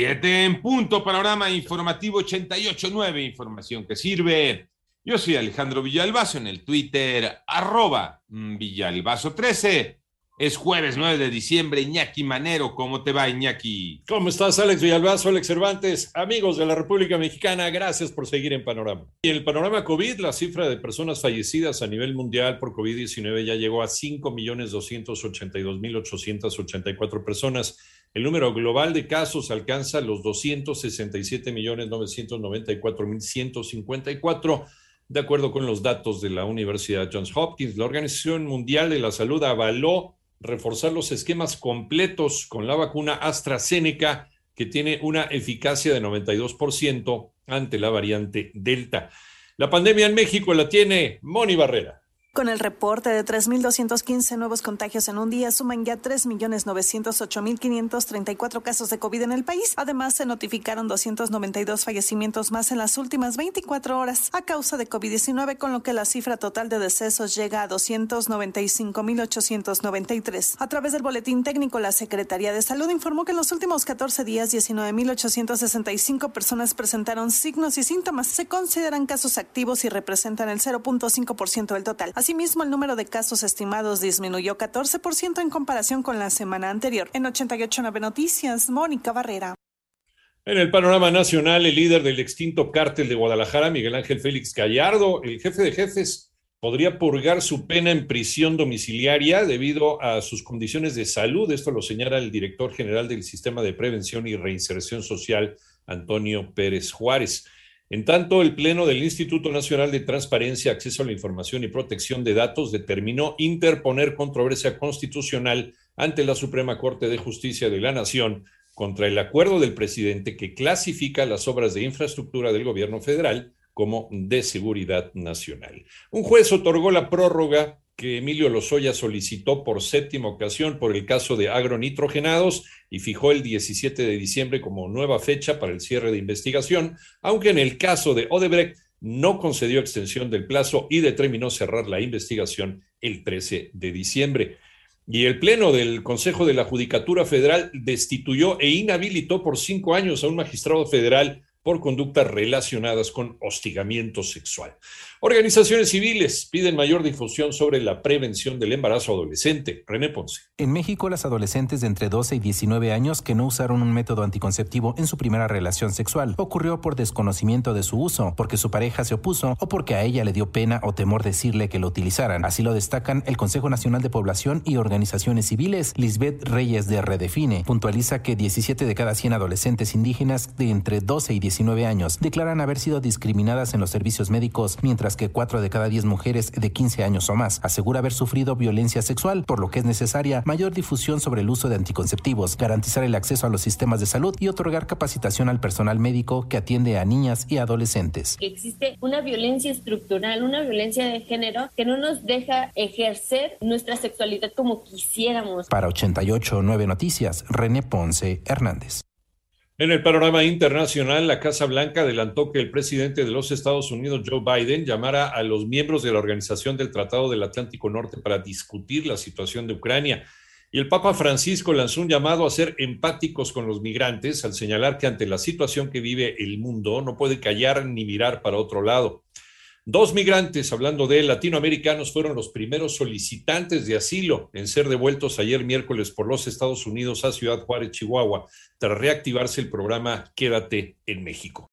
Siete en punto, panorama informativo 88.9, información que sirve. Yo soy Alejandro Villalbazo en el Twitter, arroba Villalbazo13. Es jueves 9 de diciembre, Iñaki Manero, ¿cómo te va Iñaki? ¿Cómo estás Alex Villalbazo, Alex Cervantes? Amigos de la República Mexicana, gracias por seguir en Panorama. Y el panorama COVID, la cifra de personas fallecidas a nivel mundial por COVID-19 ya llegó a 5.282.884 personas. El número global de casos alcanza los 267.994.154, de acuerdo con los datos de la Universidad Johns Hopkins. La Organización Mundial de la Salud avaló reforzar los esquemas completos con la vacuna AstraZeneca, que tiene una eficacia de 92% ante la variante Delta. La pandemia en México la tiene Moni Barrera. Con el reporte de 3.215 nuevos contagios en un día, suman ya 3.908.534 casos de COVID en el país. Además, se notificaron 292 fallecimientos más en las últimas 24 horas a causa de COVID-19, con lo que la cifra total de decesos llega a 295.893. A través del boletín técnico, la Secretaría de Salud informó que en los últimos 14 días, 19.865 personas presentaron signos y síntomas. Se consideran casos activos y representan el 0.5% del total. Asimismo, el número de casos estimados disminuyó 14% en comparación con la semana anterior. En 88.9 Noticias, Mónica Barrera. En el panorama nacional, el líder del extinto cártel de Guadalajara, Miguel Ángel Félix Gallardo, el jefe de jefes, podría purgar su pena en prisión domiciliaria debido a sus condiciones de salud. Esto lo señala el director general del Sistema de Prevención y Reinserción Social, Antonio Pérez Juárez. En tanto, el Pleno del Instituto Nacional de Transparencia, Acceso a la Información y Protección de Datos determinó interponer controversia constitucional ante la Suprema Corte de Justicia de la Nación contra el acuerdo del presidente que clasifica las obras de infraestructura del gobierno federal como de seguridad nacional. Un juez otorgó la prórroga que Emilio Lozoya solicitó por séptima ocasión por el caso de agronitrogenados y fijó el 17 de diciembre como nueva fecha para el cierre de investigación, aunque en el caso de Odebrecht no concedió extensión del plazo y determinó cerrar la investigación el 13 de diciembre. Y el Pleno del Consejo de la Judicatura Federal destituyó e inhabilitó por cinco años a un magistrado federal por conductas relacionadas con hostigamiento sexual. Organizaciones civiles piden mayor difusión sobre la prevención del embarazo adolescente. René Ponce. En México, las adolescentes de entre 12 y 19 años que no usaron un método anticonceptivo en su primera relación sexual ocurrió por desconocimiento de su uso, porque su pareja se opuso o porque a ella le dio pena o temor decirle que lo utilizaran. Así lo destacan el Consejo Nacional de Población y Organizaciones Civiles. Lisbeth Reyes de Redefine puntualiza que 17 de cada 100 adolescentes indígenas de entre 12 y 19 años declaran haber sido discriminadas en los servicios médicos, mientras que 4 de cada 10 mujeres de 15 años o más asegura haber sufrido violencia sexual, por lo que es necesaria mayor difusión sobre el uso de anticonceptivos, garantizar el acceso a los sistemas de salud y otorgar capacitación al personal médico que atiende a niñas y adolescentes. Existe una violencia estructural, una violencia de género que no nos deja ejercer nuestra sexualidad como quisiéramos. Para 88.9 Noticias, René Ponce Hernández. En el panorama internacional, la Casa Blanca adelantó que el presidente de los Estados Unidos, Joe Biden, llamara a los miembros de la Organización del Tratado del Atlántico Norte para discutir la situación de Ucrania. Y el Papa Francisco lanzó un llamado a ser empáticos con los migrantes al señalar que ante la situación que vive el mundo no puede callar ni mirar para otro lado. Dos migrantes, hablando de latinoamericanos, fueron los primeros solicitantes de asilo en ser devueltos ayer miércoles por los Estados Unidos a Ciudad Juárez, Chihuahua, tras reactivarse el programa Quédate en México.